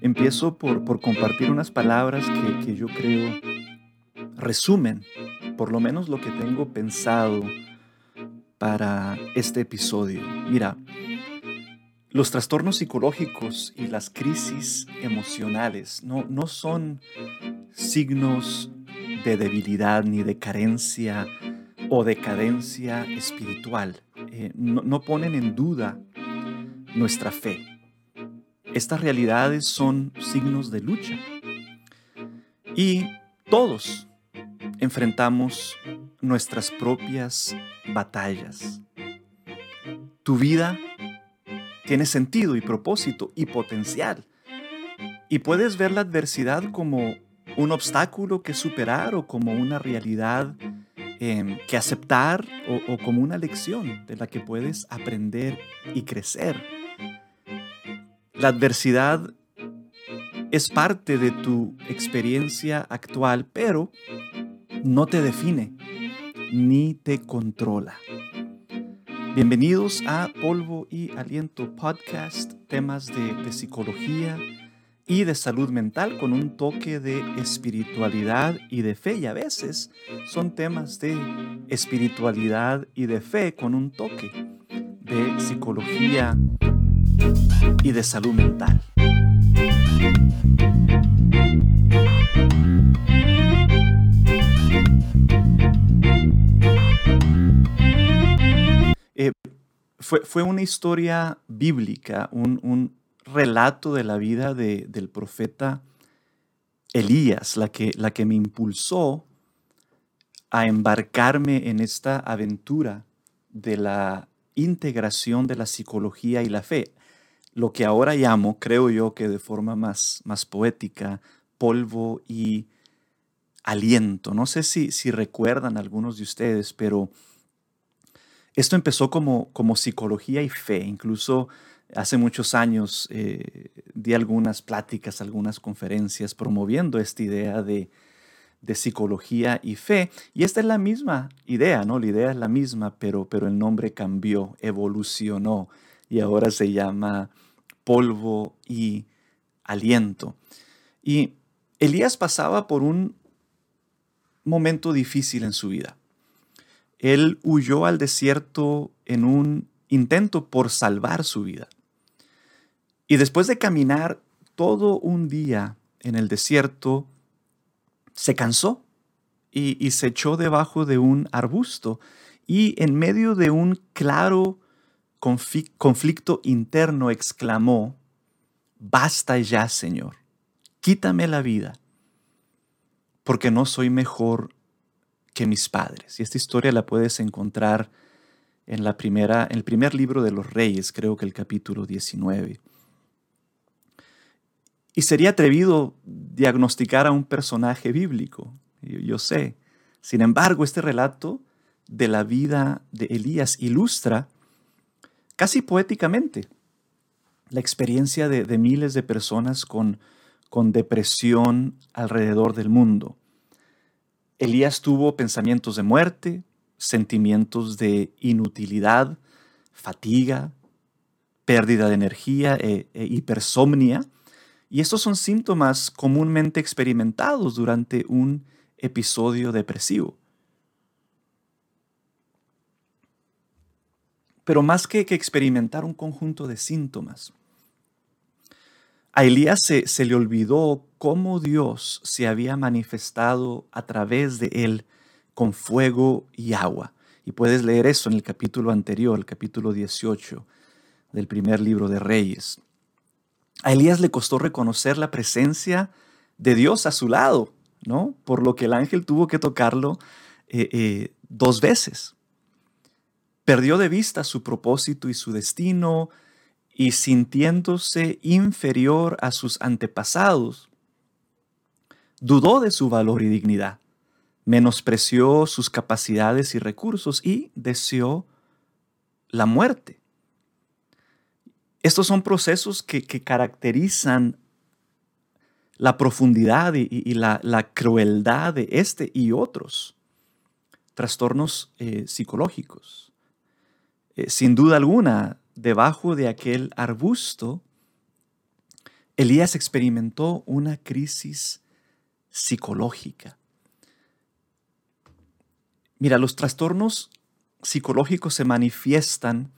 Empiezo por, por compartir unas palabras que, que yo creo resumen por lo menos lo que tengo pensado para este episodio. Mira, los trastornos psicológicos y las crisis emocionales no, no son signos de debilidad ni de carencia o decadencia espiritual. Eh, no, no ponen en duda nuestra fe. Estas realidades son signos de lucha. Y todos enfrentamos nuestras propias batallas. Tu vida tiene sentido y propósito y potencial. Y puedes ver la adversidad como un obstáculo que superar o como una realidad em, que aceptar o, o como una lección de la que puedes aprender y crecer. La adversidad es parte de tu experiencia actual, pero no te define ni te controla. Bienvenidos a Polvo y Aliento Podcast, temas de, psicología y de salud mental con un toque de espiritualidad y de fe y a veces son temas de espiritualidad y de fe con un toque de psicología y de salud mental. fue, una historia bíblica, un, relato de la vida del profeta Elías, la que, la que me impulsó a embarcarme en esta aventura de la integración de la psicología y la fe, lo que ahora llamo, creo yo que de forma más, más poética, polvo y aliento. No sé si, si recuerdan algunos de ustedes, pero esto empezó como, como psicología y fe. Incluso hace muchos años eh, di algunas pláticas, algunas conferencias promoviendo esta idea de, de, psicología y fe. Y esta es la misma idea, ¿no? La idea es la misma, pero, pero el nombre cambió, evolucionó y ahora se llama polvo y aliento. Y Elías pasaba por un momento difícil en su vida. Él huyó al desierto en un intento por salvar su vida. Y después de caminar todo un día en el desierto, se cansó y, se echó debajo de un arbusto y en medio de un claro conflicto interno exclamó, Basta ya, Señor, quítame la vida, porque no soy mejor que mis padres. Y esta historia la puedes encontrar en, la primera, en el primer libro de los reyes, creo que el capítulo 19. Y sería atrevido diagnosticar a un personaje bíblico, yo, yo sé. Sin embargo, este relato de la vida de Elías ilustra casi poéticamente la experiencia de, miles de personas con, con depresión alrededor del mundo. Elías tuvo pensamientos de muerte, sentimientos de inutilidad, fatiga, pérdida de energía e, hipersomnia. Y estos son síntomas comúnmente experimentados durante un episodio depresivo. Pero más que, que experimentar un conjunto de síntomas, a Elías se, le olvidó cómo Dios se había manifestado a través de él con fuego y agua. Y puedes leer eso en el capítulo anterior, el capítulo 18 del primer libro de Reyes. A Elías le costó reconocer la presencia de Dios a su lado, ¿no? Por lo que el ángel tuvo que tocarlo eh, eh, dos veces. Perdió de vista su propósito y su destino, y sintiéndose inferior a sus antepasados, dudó de su valor y dignidad, menospreció sus capacidades y recursos y deseó la muerte. Estos son procesos que, caracterizan la profundidad y, la, crueldad de este y otros trastornos eh, psicológicos. Eh, sin duda alguna, debajo de aquel arbusto, Elías experimentó una crisis psicológica. Mira, los trastornos psicológicos se manifiestan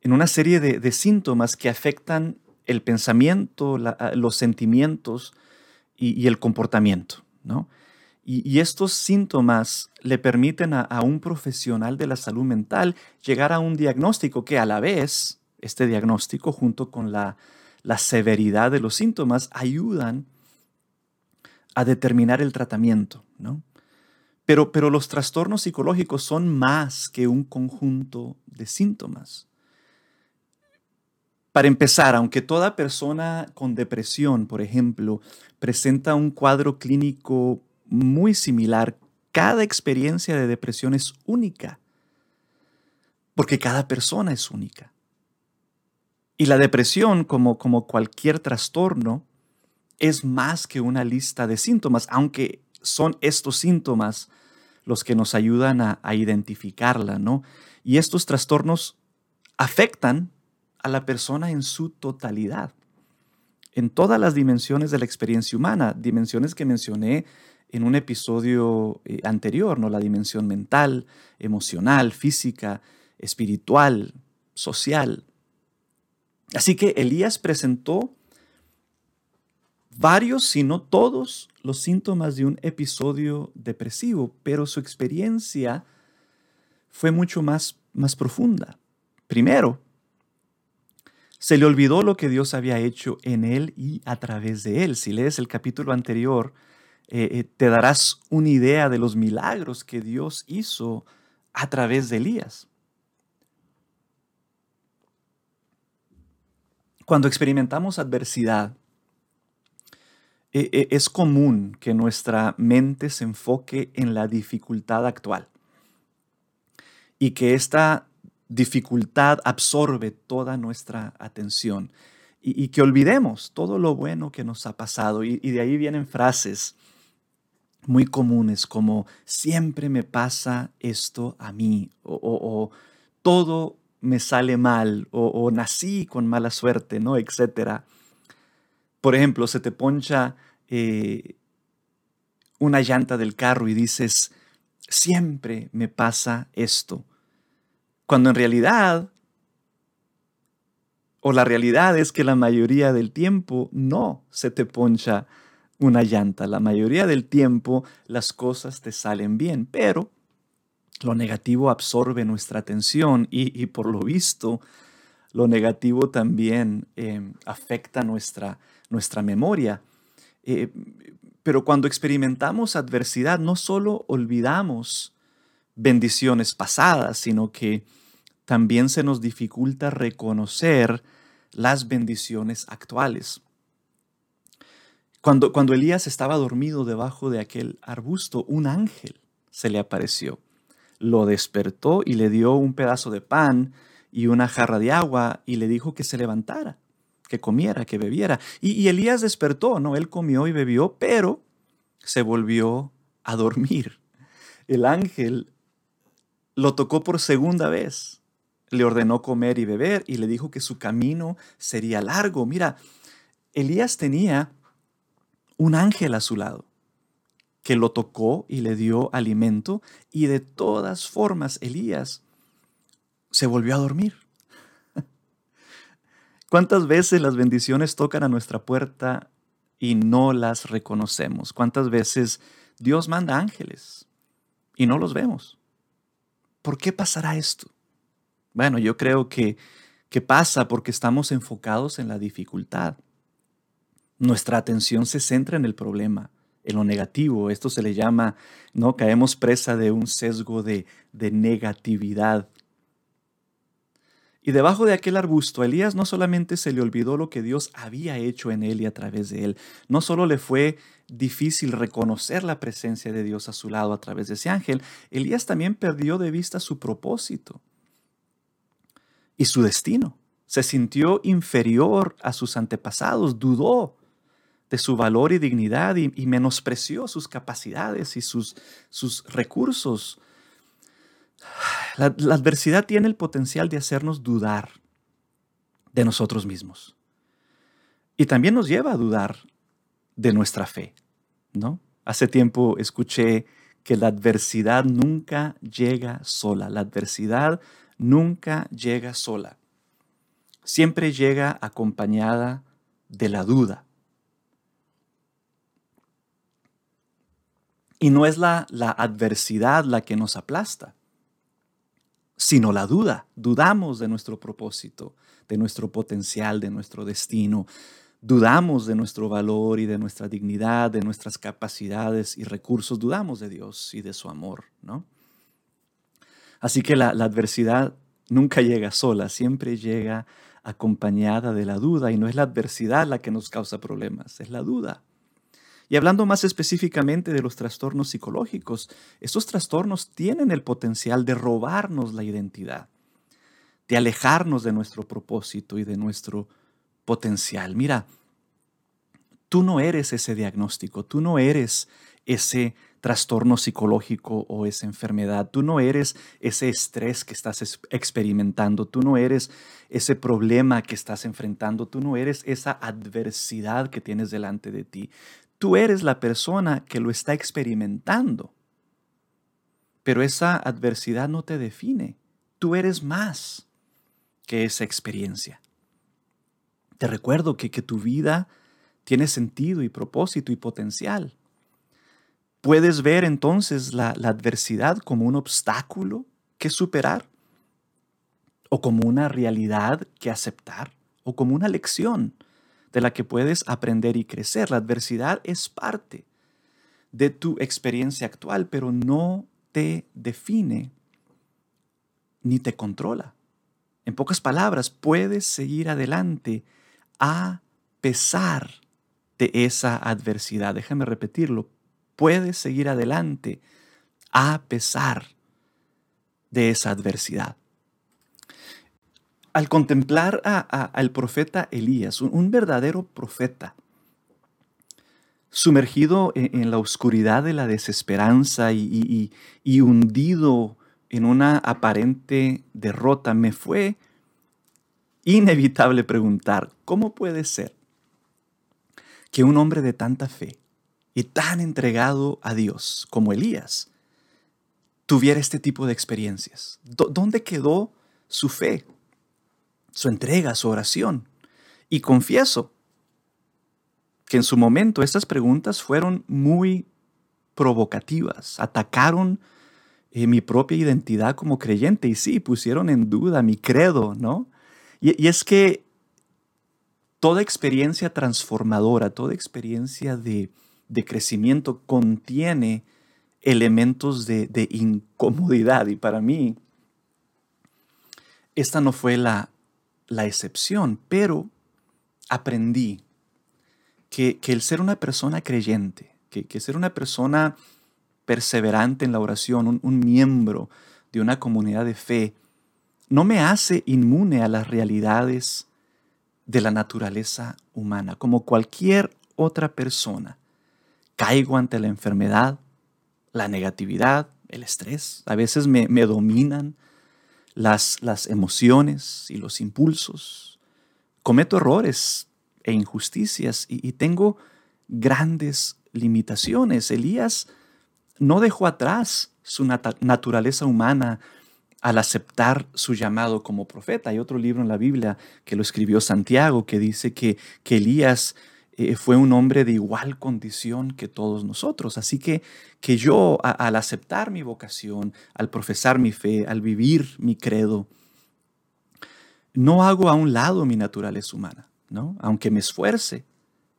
en una serie de, síntomas que afectan el pensamiento, los sentimientos y, el comportamiento. ¿no? Y, estos síntomas le permiten a, un profesional de la salud mental llegar a un diagnóstico que a la vez, este diagnóstico junto con la, la severidad de los síntomas, ayudan a determinar el tratamiento. ¿no? Pero, pero los trastornos psicológicos son más que un conjunto de síntomas. Para empezar, aunque toda persona con depresión, por ejemplo, presenta un cuadro clínico muy similar, cada experiencia de depresión es única, porque cada persona es única. Y la depresión, como, como cualquier trastorno, es más que una lista de síntomas, aunque son estos síntomas los que nos ayudan a, identificarla, ¿no? Y estos trastornos afectan a la persona en su totalidad, en todas las dimensiones de la experiencia humana, dimensiones que mencioné en un episodio eh, anterior, ¿no? La dimensión mental, emocional, física, espiritual, social. Así que Elías presentó varios, si no todos, los síntomas de un episodio depresivo, pero su experiencia fue mucho más, más profunda. Primero, se le olvidó lo que Dios había hecho en él y a través de él. Si lees el capítulo anterior, eh, eh, te darás una idea de los milagros que Dios hizo a través de Elías. Cuando experimentamos adversidad, e, e, es común que nuestra mente se enfoque en la dificultad actual y que esta dificultad absorbe toda nuestra atención y, que olvidemos todo lo bueno que nos ha pasado. Y, de ahí vienen frases muy comunes como siempre me pasa esto a mí o, todo me sale mal o, nací con mala suerte, ¿no? Etcétera. Por ejemplo, se te poncha eh, una llanta del carro y dices, siempre me pasa esto. Cuando en realidad, o la realidad es que la mayoría del tiempo no se te poncha una llanta. La mayoría del tiempo las cosas te salen bien, pero lo negativo absorbe nuestra atención y, por lo visto, lo negativo también eh, afecta nuestra, nuestra memoria. Eh, pero cuando experimentamos adversidad, no solo olvidamos bendiciones pasadas, sino que también se nos dificulta reconocer las bendiciones actuales. Cuando, cuando Elías estaba dormido debajo de aquel arbusto, un ángel se le apareció. Lo despertó y le dio un pedazo de pan y una jarra de agua y le dijo que se levantara que comiera, que bebiera. Y, Elías despertó, ¿no? Él comió y bebió, pero se volvió a dormir. El ángel lo tocó por segunda vez, le ordenó comer y beber y le dijo que su camino sería largo. Mira, Elías tenía un ángel a su lado que lo tocó y le dio alimento y de todas formas Elías se volvió a dormir. ¿Cuántas veces las bendiciones tocan a nuestra puerta y no las reconocemos? ¿Cuántas veces Dios manda ángeles y no los vemos? ¿Por qué pasará esto? Bueno, yo creo que, que pasa porque estamos enfocados en la dificultad. Nuestra atención se centra en el problema, en lo negativo. Esto se le llama, ¿no? Caemos presa de un sesgo de, de negatividad. Y debajo de aquel arbusto, a Elías no solamente se le olvidó lo que Dios había hecho en él y a través de él, no solo le fue difícil reconocer la presencia de Dios a su lado a través de ese ángel, Elías también perdió de vista su propósito y su destino. Se sintió inferior a sus antepasados, dudó de su valor y dignidad y, menospreció sus capacidades y sus, sus recursos la, adversidad tiene el potencial de hacernos dudar de nosotros mismos. Y también nos lleva a dudar de nuestra fe, ¿no? Hace tiempo escuché que la adversidad nunca llega sola. La adversidad nunca llega sola. Siempre llega acompañada de la duda. Y no es la, la adversidad la que nos aplasta, sino la duda. Dudamos de nuestro propósito, de nuestro potencial, de nuestro destino. Dudamos de nuestro valor y de nuestra dignidad, de nuestras capacidades y recursos. Dudamos de Dios y de su amor, ¿no? Así que la, la adversidad nunca llega sola, siempre llega acompañada de la duda y no es la adversidad la que nos causa problemas, es la duda. Y hablando más específicamente de los trastornos psicológicos, estos trastornos tienen el potencial de robarnos la identidad, de alejarnos de nuestro propósito y de nuestro potencial. Mira, tú no eres ese diagnóstico, tú no eres ese trastorno psicológico o esa enfermedad. Tú no eres ese estrés que estás experimentando, tú no eres ese problema que estás enfrentando, tú no eres esa adversidad que tienes delante de ti. Tú eres la persona que lo está experimentando. Pero esa adversidad no te define. Tú eres más que esa experiencia. Te recuerdo que, que tu vida tiene sentido y propósito y potencial. Puedes ver entonces la, adversidad como un obstáculo que superar, o como una realidad que aceptar, o como una lección de la que puedes aprender y crecer. La adversidad es parte de tu experiencia actual, pero no te define ni te controla. En pocas palabras, puedes seguir adelante a pesar de esa adversidad. Déjame repetirlo, puedes seguir adelante a pesar de esa adversidad. Al contemplar al profeta Elías, un, verdadero profeta, sumergido en, la oscuridad de la desesperanza y, y hundido en una aparente derrota, me fue inevitable preguntar, ¿cómo puede ser que un hombre de tanta fe, y tan entregado a Dios como Elías tuviera este tipo de experiencias? ¿Dónde quedó su fe, su entrega, su oración? Y confieso que en su momento estas preguntas fueron muy provocativas, atacaron eh, mi propia identidad como creyente y sí, pusieron en duda mi credo, ¿no? y es que toda experiencia transformadora, toda experiencia de, de crecimiento contiene elementos de, incomodidad y para mí esta no fue la, excepción, pero aprendí que, el ser una persona creyente, que, ser una persona perseverante en la oración, un, un miembro de una comunidad de fe, no me hace inmune a las realidades de la naturaleza humana, como cualquier otra persona caigo ante la enfermedad, la negatividad, el estrés. A veces me, dominan las, las emociones y los impulsos. Cometo errores e injusticias y, tengo grandes limitaciones. Elías no dejó atrás su naturaleza humana al aceptar su llamado como profeta. Hay otro libro en la Biblia que lo escribió Santiago que dice que, que Elías eh, fue un hombre de igual condición que todos nosotros. Así que, que yo al aceptar mi vocación, al profesar mi fe, al vivir mi credo, no hago a un lado mi naturaleza humana, ¿no? Aunque me esfuerce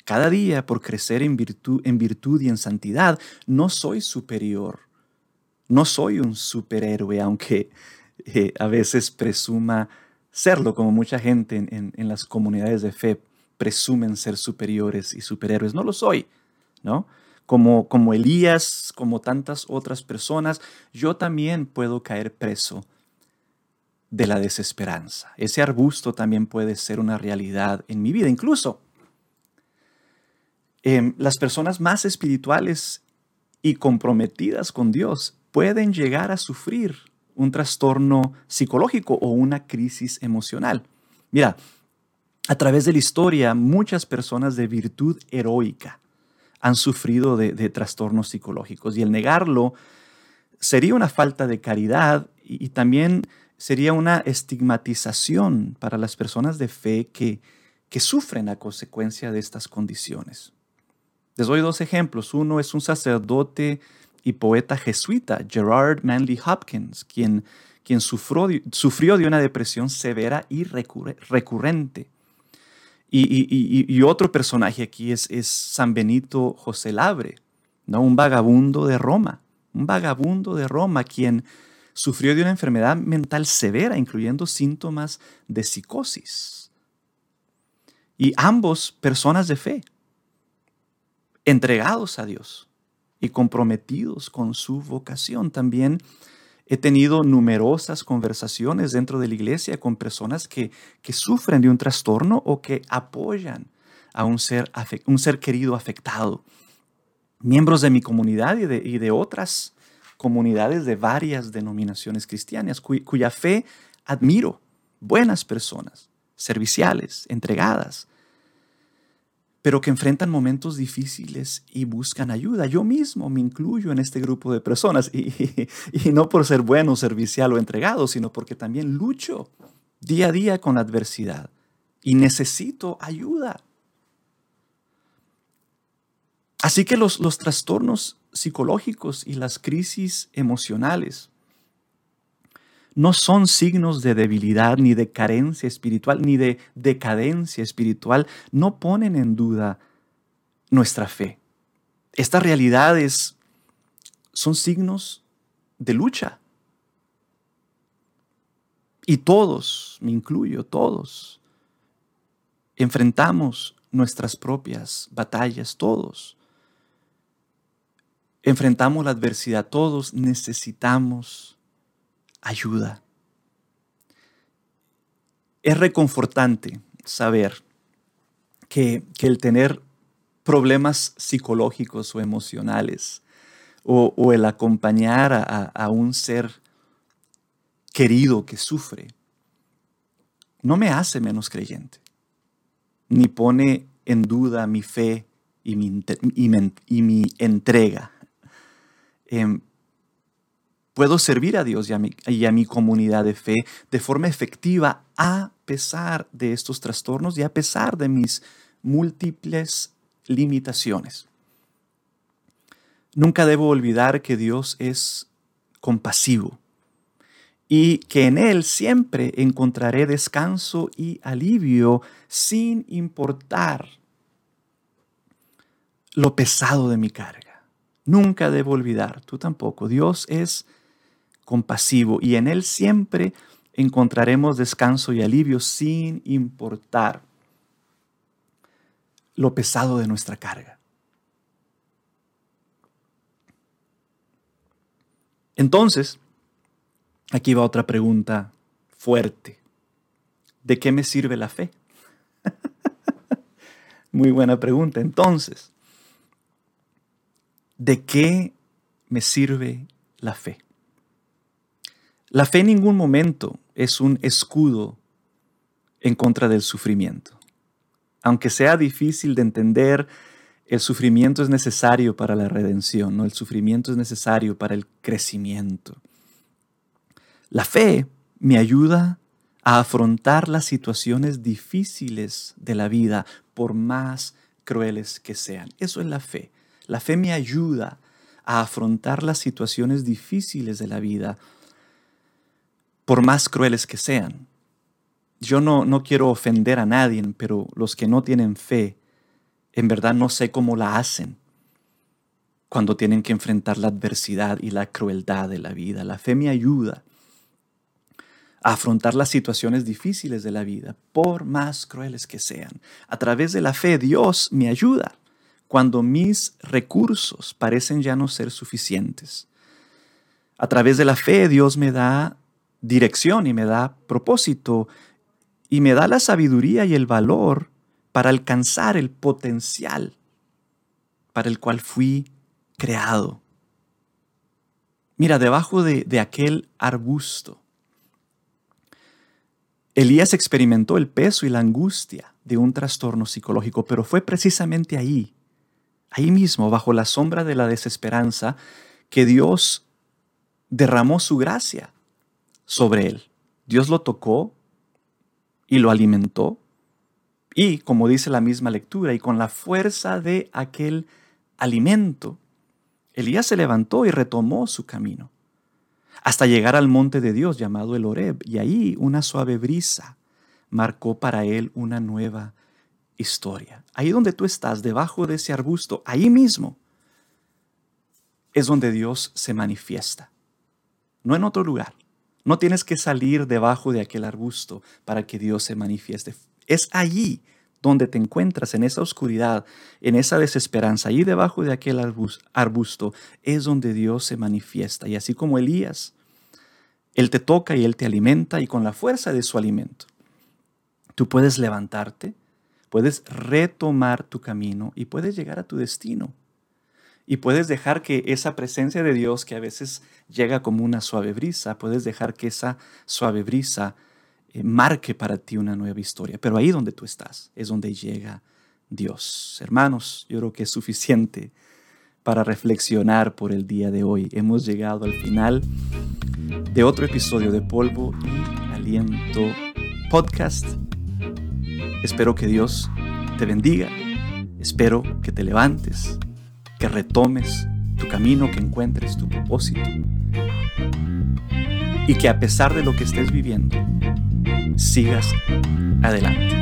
cada día por crecer en virtud, en virtud y en santidad, no soy superior. No soy un superhéroe, aunque eh, a veces presuma serlo, como mucha gente en, en las comunidades de fe presumen ser superiores y superhéroes. No lo soy, ¿no? Como, como Elías, como tantas otras personas, yo también puedo caer preso de la desesperanza. Ese arbusto también puede ser una realidad en mi vida. Incluso em, las personas más espirituales y comprometidas con Dios pueden llegar a sufrir un trastorno psicológico o una crisis emocional. Mira, A través de la historia, muchas personas de virtud heroica han sufrido de, trastornos psicológicos y el negarlo sería una falta de caridad y, también sería una estigmatización para las personas de fe que, sufren a consecuencia de estas condiciones. Les doy dos ejemplos. Uno es un sacerdote y poeta jesuita, Gerard Manley Hopkins, quien, sufrió de una depresión severa y recurrente. Y, otro personaje aquí es, es, San Benito José Labre, ¿no? un vagabundo de Roma, un vagabundo de Roma quien sufrió de una enfermedad mental severa, incluyendo síntomas de psicosis. Y ambos personas de fe, entregados a Dios y comprometidos con su vocación. También He tenido numerosas conversaciones dentro de la iglesia con personas que, sufren de un trastorno o que apoyan a un ser, un ser querido afectado. Miembros de mi comunidad y de, otras comunidades de varias denominaciones cristianas, cuya fe admiro. Buenas personas, serviciales, entregadas, pero que enfrentan momentos difíciles y buscan ayuda. Yo mismo me incluyo en este grupo de personas y, no por ser bueno, servicial o entregado, sino porque también lucho día a día con la adversidad y necesito ayuda. Así que los, los trastornos psicológicos y las crisis emocionales no son signos de debilidad, ni de carencia espiritual, ni de decadencia espiritual. No ponen en duda nuestra fe. Estas realidades son signos de lucha. Y todos, me incluyo, todos, enfrentamos nuestras propias batallas, todos. Enfrentamos la adversidad, todos necesitamos ayuda. Es reconfortante saber que, el tener problemas psicológicos o emocionales o, el acompañar a, a un ser querido que sufre no me hace menos creyente, ni pone en duda mi fe y mi, y mi, entrega. Em, puedo servir a Dios y a, mi, comunidad de fe de forma efectiva a pesar de estos trastornos y a pesar de mis múltiples limitaciones. Nunca debo olvidar que Dios es compasivo y que en Él siempre encontraré descanso y alivio sin importar lo pesado de mi carga. Nunca debo olvidar, tú tampoco, Dios es compasivo y en Él siempre encontraremos descanso y alivio sin importar lo pesado de nuestra carga. Entonces, aquí va otra pregunta fuerte. ¿De qué me sirve la fe? Muy buena pregunta. Entonces, ¿de qué me sirve la fe? La fe en ningún momento es un escudo en contra del sufrimiento. Aunque sea difícil de entender, el sufrimiento es necesario para la redención, ¿no? el sufrimiento es necesario para el crecimiento. La fe me ayuda a afrontar las situaciones difíciles de la vida, por más crueles que sean. Eso es la fe. La fe me ayuda a afrontar las situaciones difíciles de la vida, por más crueles que sean. Yo no, no quiero ofender a nadie, pero los que no tienen fe, en verdad no sé cómo la hacen cuando tienen que enfrentar la adversidad y la crueldad de la vida. La fe me ayuda a afrontar las situaciones difíciles de la vida, por más crueles que sean. A través de la fe, Dios me ayuda cuando mis recursos parecen ya no ser suficientes. A través de la fe, Dios me da dirección y me da propósito y me da la sabiduría y el valor para alcanzar el potencial para el cual fui creado. Mira, debajo de, de aquel arbusto, Elías experimentó el peso y la angustia de un trastorno psicológico, pero fue precisamente ahí, ahí mismo, bajo la sombra de la desesperanza, que Dios derramó su gracia sobre él. Dios lo tocó y lo alimentó. Y, como dice la misma lectura, y con la fuerza de aquel alimento, Elías se levantó y retomó su camino, hasta llegar al monte de Dios llamado el Horeb, y ahí una suave brisa marcó para él una nueva historia. Ahí donde tú estás, debajo de ese arbusto, ahí mismo, es donde Dios se manifiesta, no en otro lugar. No tienes que salir debajo de aquel arbusto para que Dios se manifieste. Es allí donde te encuentras, en esa oscuridad, en esa desesperanza, allí debajo de aquel arbusto, es donde Dios se manifiesta. Y así como Elías, Él te toca y Él te alimenta y con la fuerza de su alimento, tú puedes levantarte, puedes retomar tu camino y puedes llegar a tu destino y puedes dejar que esa presencia de Dios que a veces llega como una suave brisa, puedes dejar que esa suave brisa eh, marque para ti una nueva historia. Pero ahí donde tú estás es donde llega Dios. Hermanos, yo creo que es suficiente para reflexionar por el día de hoy. Hemos llegado al final de otro episodio de Polvo y Aliento Podcast. Espero que Dios te bendiga. Espero que te levantes que retomes tu camino, que encuentres tu propósito y que a pesar de lo que estés viviendo, sigas adelante.